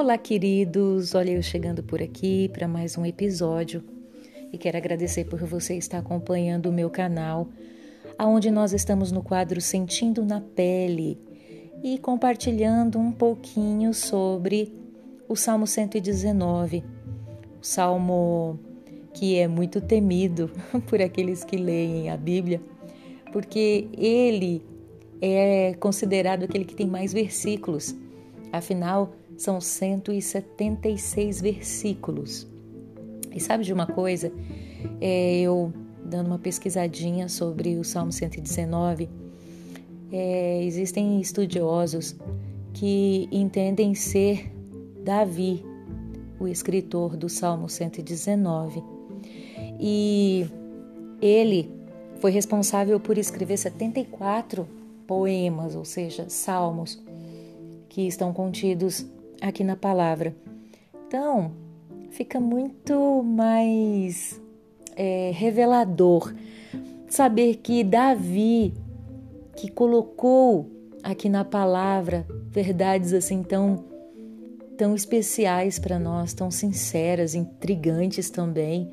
Olá, queridos! Olha eu chegando por aqui para mais um episódio e quero agradecer por você estar acompanhando o meu canal, aonde nós estamos no quadro Sentindo na Pele e compartilhando um pouquinho sobre o Salmo 119, o salmo que é muito temido por aqueles que leem a Bíblia, porque ele é considerado aquele que tem mais versículos. Afinal, são 176 versículos. E sabe de uma coisa? É, eu dando uma pesquisadinha sobre o Salmo 119, é, existem estudiosos que entendem ser Davi, o escritor do Salmo 119. E ele foi responsável por escrever 74 poemas, ou seja, salmos, que estão contidos aqui na palavra. Então, fica muito mais é, revelador saber que Davi, que colocou aqui na palavra verdades assim tão tão especiais para nós, tão sinceras, intrigantes também,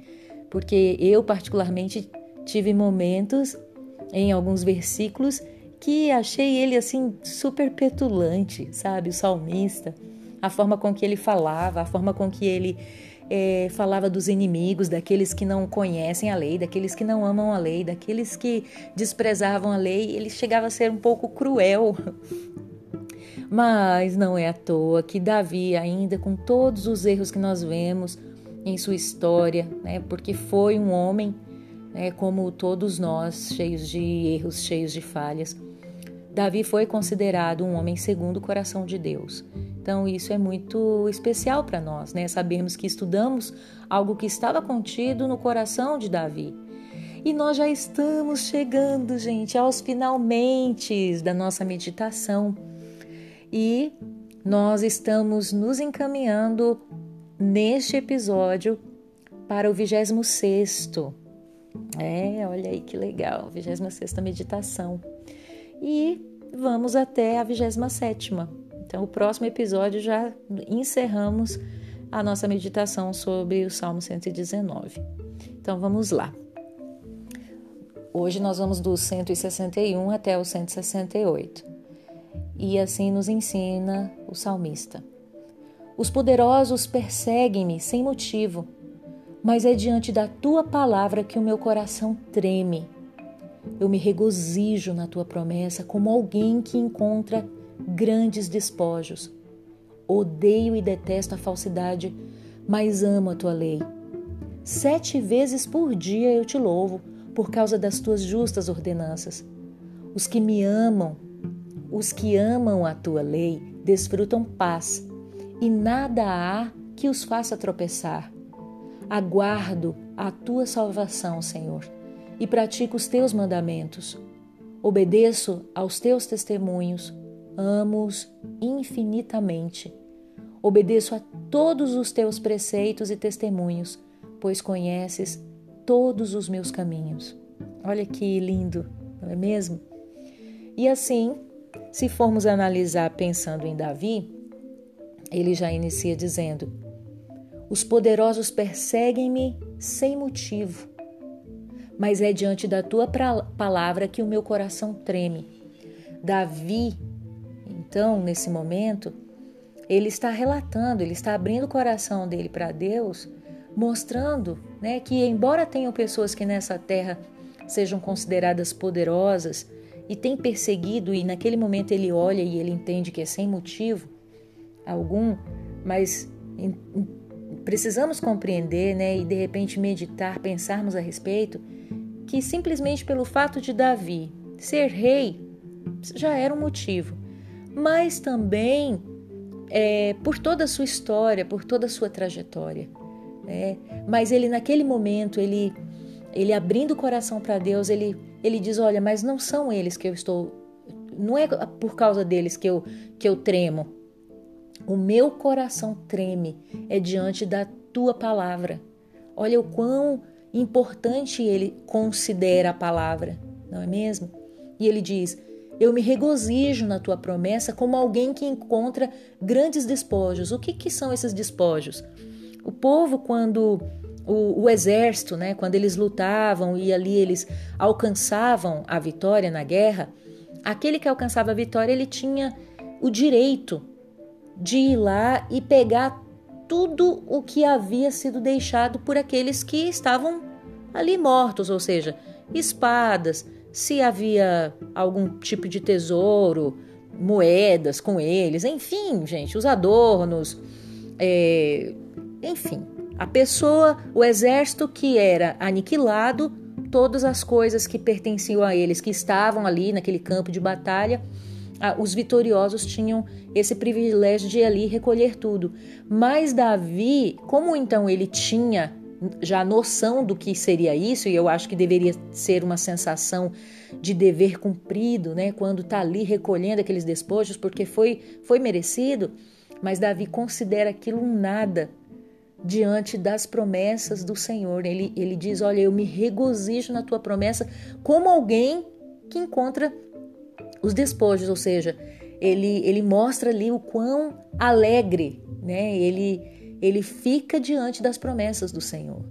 porque eu particularmente tive momentos em alguns versículos que achei ele assim super petulante, sabe, o salmista a forma com que ele falava, a forma com que ele é, falava dos inimigos, daqueles que não conhecem a lei, daqueles que não amam a lei, daqueles que desprezavam a lei, ele chegava a ser um pouco cruel. Mas não é à toa que Davi, ainda com todos os erros que nós vemos em sua história, né, porque foi um homem, né, como todos nós, cheios de erros, cheios de falhas, Davi foi considerado um homem segundo o coração de Deus. Então, isso é muito especial para nós, né? Sabermos que estudamos algo que estava contido no coração de Davi. E nós já estamos chegando, gente, aos finalmente da nossa meditação. E nós estamos nos encaminhando neste episódio para o 26. É, olha aí que legal, 26 meditação e vamos até a 27. Então, o próximo episódio já encerramos a nossa meditação sobre o Salmo 119. Então, vamos lá. Hoje nós vamos do 161 até o 168. E assim nos ensina o salmista. Os poderosos perseguem-me sem motivo, mas é diante da tua palavra que o meu coração treme. Eu me regozijo na tua promessa como alguém que encontra grandes despojos. Odeio e detesto a falsidade, mas amo a tua lei. Sete vezes por dia eu te louvo por causa das tuas justas ordenanças. Os que me amam, os que amam a tua lei, desfrutam paz, e nada há que os faça tropeçar. Aguardo a tua salvação, Senhor e pratico os teus mandamentos. Obedeço aos teus testemunhos, amo-os infinitamente. Obedeço a todos os teus preceitos e testemunhos, pois conheces todos os meus caminhos. Olha que lindo, não é mesmo? E assim, se formos analisar pensando em Davi, ele já inicia dizendo: Os poderosos perseguem-me sem motivo mas é diante da tua palavra que o meu coração treme. Davi, então, nesse momento, ele está relatando, ele está abrindo o coração dele para Deus, mostrando né, que, embora tenham pessoas que nessa terra sejam consideradas poderosas e tem perseguido, e naquele momento ele olha e ele entende que é sem motivo algum, mas precisamos compreender né, e de repente meditar, pensarmos a respeito que simplesmente pelo fato de Davi ser rei já era um motivo, mas também é, por toda a sua história, por toda a sua trajetória. Né? Mas ele naquele momento, ele, ele abrindo o coração para Deus, ele, ele diz: Olha, mas não são eles que eu estou, não é por causa deles que eu, que eu tremo. O meu coração treme é diante da tua palavra. Olha o quão importante ele considera a palavra, não é mesmo? E ele diz: eu me regozijo na tua promessa como alguém que encontra grandes despojos. O que, que são esses despojos? O povo, quando o, o, exército, né, quando eles lutavam e ali eles alcançavam a vitória na guerra, aquele que alcançava a vitória ele tinha o direito de ir lá e pegar tudo o que havia sido deixado por aqueles que estavam ali mortos, ou seja, espadas, se havia algum tipo de tesouro, moedas com eles, enfim, gente, os adornos, é, enfim, a pessoa, o exército que era aniquilado, todas as coisas que pertenciam a eles, que estavam ali naquele campo de batalha, os vitoriosos tinham esse privilégio de ali recolher tudo. Mas Davi, como então ele tinha já noção do que seria isso, e eu acho que deveria ser uma sensação de dever cumprido, né, quando está ali recolhendo aqueles despojos, porque foi, foi merecido, mas Davi considera aquilo um nada diante das promessas do Senhor. Ele, ele diz: Olha, eu me regozijo na tua promessa, como alguém que encontra os despojos, ou seja, ele, ele mostra ali o quão alegre né, ele ele fica diante das promessas do Senhor.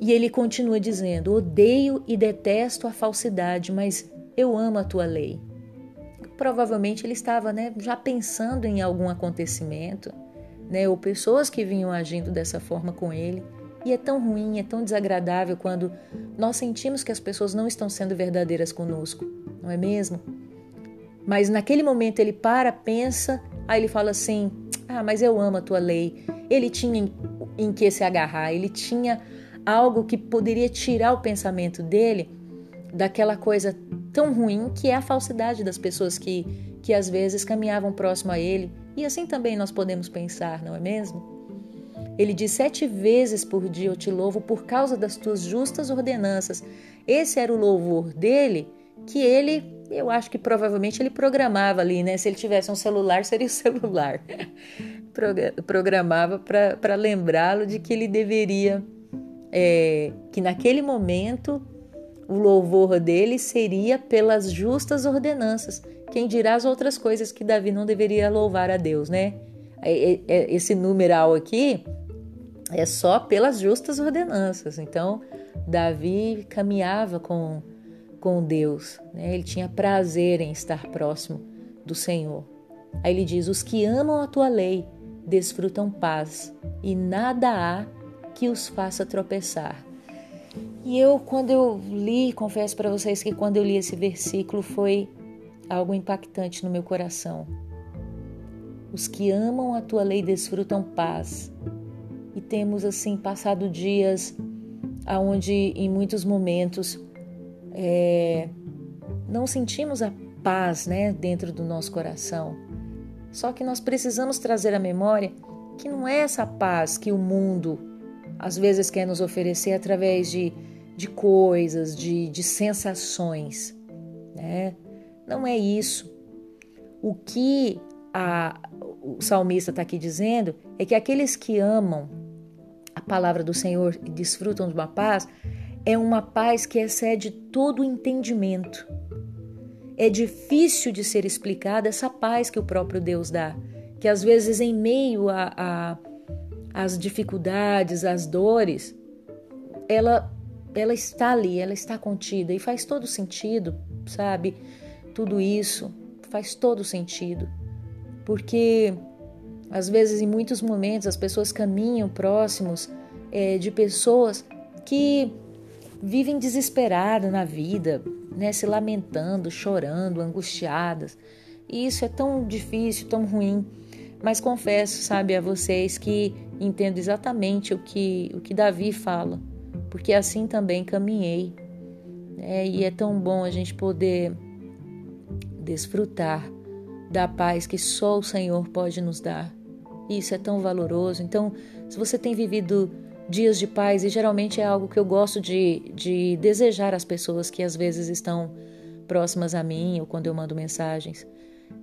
E ele continua dizendo: Odeio e detesto a falsidade, mas eu amo a tua lei. Provavelmente ele estava né, já pensando em algum acontecimento, né, ou pessoas que vinham agindo dessa forma com ele. E é tão ruim, é tão desagradável quando nós sentimos que as pessoas não estão sendo verdadeiras conosco, não é mesmo? Mas naquele momento ele para, pensa, aí ele fala assim: ah, mas eu amo a tua lei. Ele tinha em, que se agarrar, ele tinha algo que poderia tirar o pensamento dele daquela coisa tão ruim que é a falsidade das pessoas que, que às vezes caminhavam próximo a ele. E assim também nós podemos pensar, não é mesmo? Ele diz: Sete vezes por dia eu te louvo por causa das tuas justas ordenanças. Esse era o louvor dele, que ele eu acho que provavelmente ele programava ali, né? Se ele tivesse um celular, seria o celular. programava para lembrá-lo de que ele deveria, é, que naquele momento o louvor dele seria pelas justas ordenanças. Quem dirá as outras coisas que Davi não deveria louvar a Deus, né? É, é, é esse numeral aqui é só pelas justas ordenanças. Então, Davi caminhava com com Deus, né? ele tinha prazer em estar próximo do Senhor. Aí ele diz: Os que amam a tua lei desfrutam paz, e nada há que os faça tropeçar. E eu, quando eu li, confesso para vocês que quando eu li esse versículo foi algo impactante no meu coração. Os que amam a tua lei desfrutam paz. E temos assim passado dias aonde em muitos momentos é, não sentimos a paz né, dentro do nosso coração. Só que nós precisamos trazer à memória que não é essa paz que o mundo às vezes quer nos oferecer através de, de coisas, de, de sensações. Né? Não é isso. O que a, o salmista está aqui dizendo é que aqueles que amam a palavra do Senhor e desfrutam de uma paz, é uma paz que excede todo o entendimento. É difícil de ser explicada essa paz que o próprio Deus dá, que às vezes, em meio as dificuldades, as dores, ela, ela está ali, ela está contida e faz todo sentido, sabe? Tudo isso faz todo sentido, porque às vezes, em muitos momentos, as pessoas caminham próximos é, de pessoas que vivem desesperadas na vida, né, se lamentando, chorando, angustiadas. E isso é tão difícil, tão ruim. Mas confesso, sabe, a vocês que entendo exatamente o que, o que Davi fala, porque assim também caminhei. Né? E é tão bom a gente poder desfrutar da paz que só o Senhor pode nos dar. Isso é tão valoroso. Então, se você tem vivido dias de paz e geralmente é algo que eu gosto de, de desejar às pessoas que às vezes estão próximas a mim ou quando eu mando mensagens.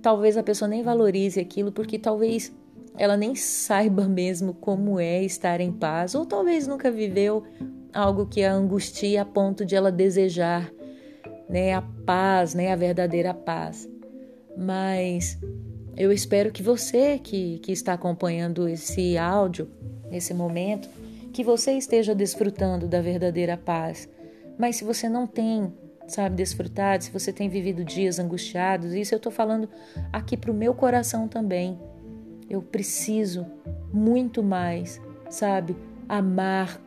Talvez a pessoa nem valorize aquilo porque talvez ela nem saiba mesmo como é estar em paz ou talvez nunca viveu algo que a angustia a ponto de ela desejar né, a paz, né, a verdadeira paz. Mas eu espero que você que, que está acompanhando esse áudio, nesse momento, que você esteja desfrutando da verdadeira paz. Mas se você não tem, sabe, desfrutado, se você tem vivido dias angustiados, isso eu estou falando aqui para o meu coração também. Eu preciso muito mais, sabe, amar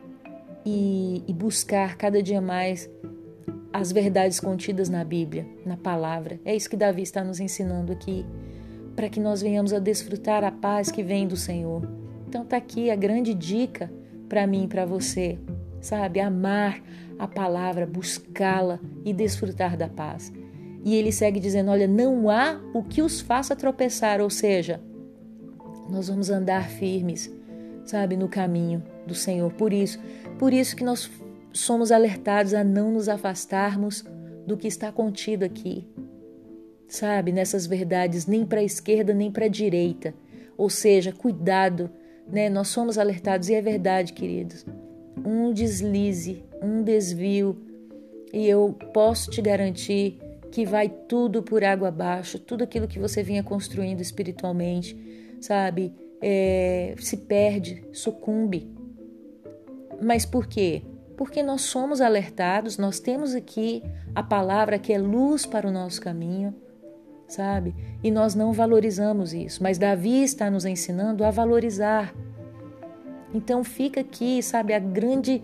e, e buscar cada dia mais as verdades contidas na Bíblia, na palavra. É isso que Davi está nos ensinando aqui para que nós venhamos a desfrutar a paz que vem do Senhor. Então tá aqui a grande dica para mim e para você, sabe? Amar a palavra, buscá-la e desfrutar da paz. E ele segue dizendo: Olha, não há o que os faça tropeçar, ou seja, nós vamos andar firmes, sabe, no caminho do Senhor. Por isso, por isso que nós somos alertados a não nos afastarmos do que está contido aqui, sabe, nessas verdades, nem para a esquerda nem para a direita. Ou seja, cuidado, né? Nós somos alertados e é verdade, queridos. Um deslize, um desvio, e eu posso te garantir que vai tudo por água abaixo, tudo aquilo que você vinha construindo espiritualmente, sabe? É, se perde, sucumbe. Mas por quê? Porque nós somos alertados, nós temos aqui a palavra que é luz para o nosso caminho sabe? E nós não valorizamos isso, mas Davi está nos ensinando a valorizar. Então fica aqui, sabe, a grande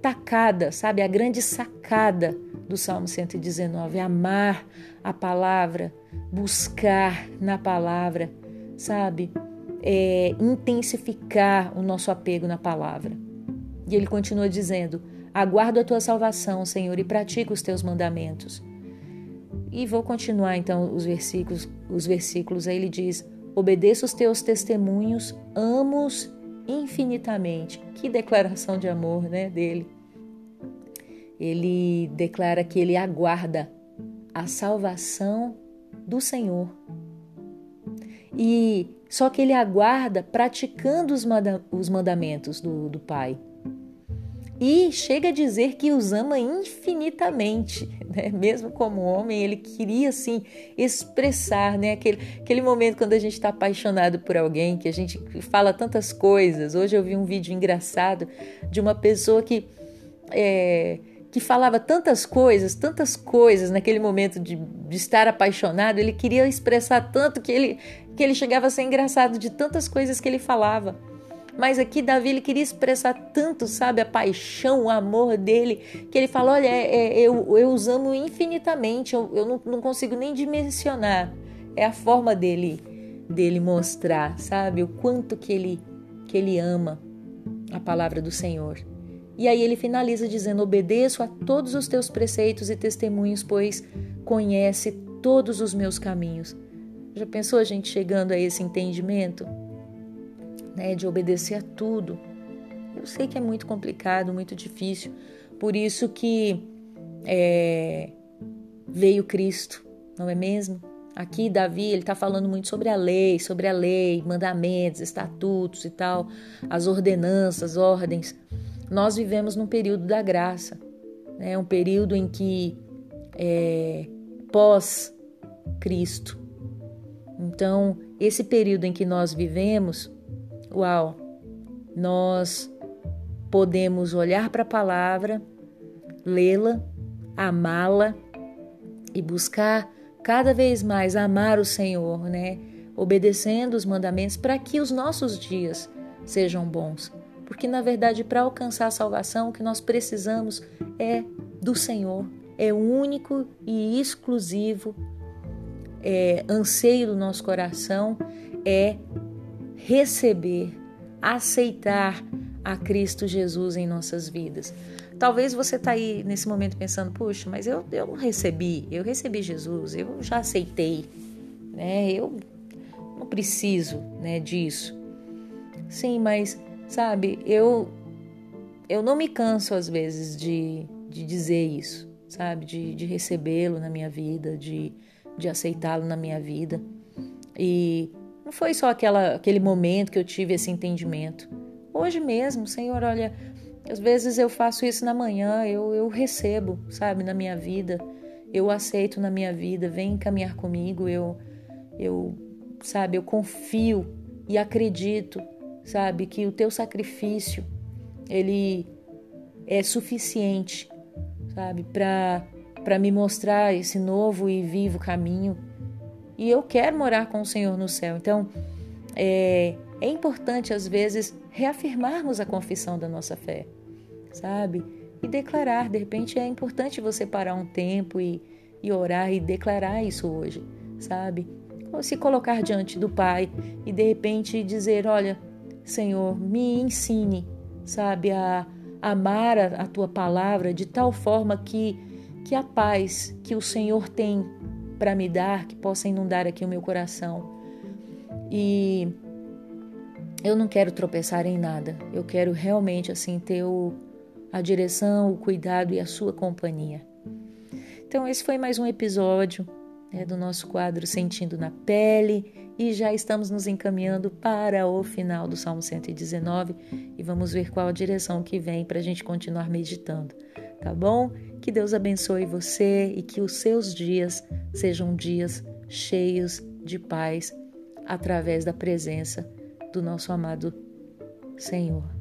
tacada, sabe, a grande sacada do Salmo 119, amar a palavra, buscar na palavra, sabe? É, intensificar o nosso apego na palavra. E ele continua dizendo: Aguardo a tua salvação, Senhor, e pratico os teus mandamentos. E vou continuar então os versículos, os versículos. Aí ele diz: Obedeça os teus testemunhos, amos infinitamente. Que declaração de amor, né, dele. Ele declara que ele aguarda a salvação do Senhor. E só que ele aguarda praticando os, os mandamentos do, do Pai e chega a dizer que os ama infinitamente, né? mesmo como homem, ele queria assim expressar né? aquele, aquele momento quando a gente está apaixonado por alguém, que a gente fala tantas coisas. Hoje eu vi um vídeo engraçado de uma pessoa que, é, que falava tantas coisas, tantas coisas naquele momento de, de estar apaixonado, ele queria expressar tanto que ele, que ele chegava a ser engraçado de tantas coisas que ele falava. Mas aqui Davi ele queria expressar tanto, sabe, a paixão, o amor dele, que ele fala: Olha, é, é, eu, eu os amo infinitamente, eu, eu não, não consigo nem dimensionar. É a forma dele dele mostrar, sabe, o quanto que ele que ele ama a palavra do Senhor. E aí ele finaliza dizendo: Obedeço a todos os teus preceitos e testemunhos, pois conhece todos os meus caminhos. Já pensou a gente chegando a esse entendimento? Né, de obedecer a tudo. Eu sei que é muito complicado, muito difícil, por isso que é, veio Cristo, não é mesmo? Aqui Davi ele está falando muito sobre a lei, sobre a lei, mandamentos, estatutos e tal, as ordenanças, ordens. Nós vivemos num período da graça, né? um período em que é, pós Cristo. Então esse período em que nós vivemos Uau! Nós podemos olhar para a palavra, lê-la, amá-la e buscar cada vez mais amar o Senhor, né? Obedecendo os mandamentos para que os nossos dias sejam bons. Porque na verdade, para alcançar a salvação, o que nós precisamos é do Senhor, é único e exclusivo é, anseio do nosso coração é receber, aceitar a Cristo Jesus em nossas vidas. Talvez você está aí nesse momento pensando, puxa, mas eu, eu recebi, eu recebi Jesus, eu já aceitei, né? Eu não preciso né, disso. Sim, mas sabe, eu eu não me canso às vezes de, de dizer isso, sabe? De, de recebê-lo na minha vida, de, de aceitá-lo na minha vida. E não foi só aquela, aquele momento que eu tive esse entendimento. Hoje mesmo, Senhor, olha, às vezes eu faço isso na manhã, eu, eu recebo, sabe, na minha vida. eu aceito na minha vida, vem caminhar comigo, eu, eu, sabe, eu confio e acredito, sabe, que o teu sacrifício, ele é suficiente, sabe, para para me mostrar esse novo e vivo caminho. E eu quero morar com o Senhor no céu. Então, é, é importante às vezes reafirmarmos a confissão da nossa fé, sabe? E declarar. De repente é importante você parar um tempo e, e orar e declarar isso hoje, sabe? Ou se colocar diante do Pai e de repente dizer: Olha, Senhor, me ensine, sabe, a amar a, a tua palavra de tal forma que que a paz que o Senhor tem para me dar, que possa inundar aqui o meu coração. E eu não quero tropeçar em nada. Eu quero realmente assim ter o, a direção, o cuidado e a sua companhia. Então esse foi mais um episódio né, do nosso quadro Sentindo na Pele e já estamos nos encaminhando para o final do Salmo 119 e vamos ver qual a direção que vem para a gente continuar meditando, tá bom? Que Deus abençoe você e que os seus dias sejam dias cheios de paz através da presença do nosso amado Senhor.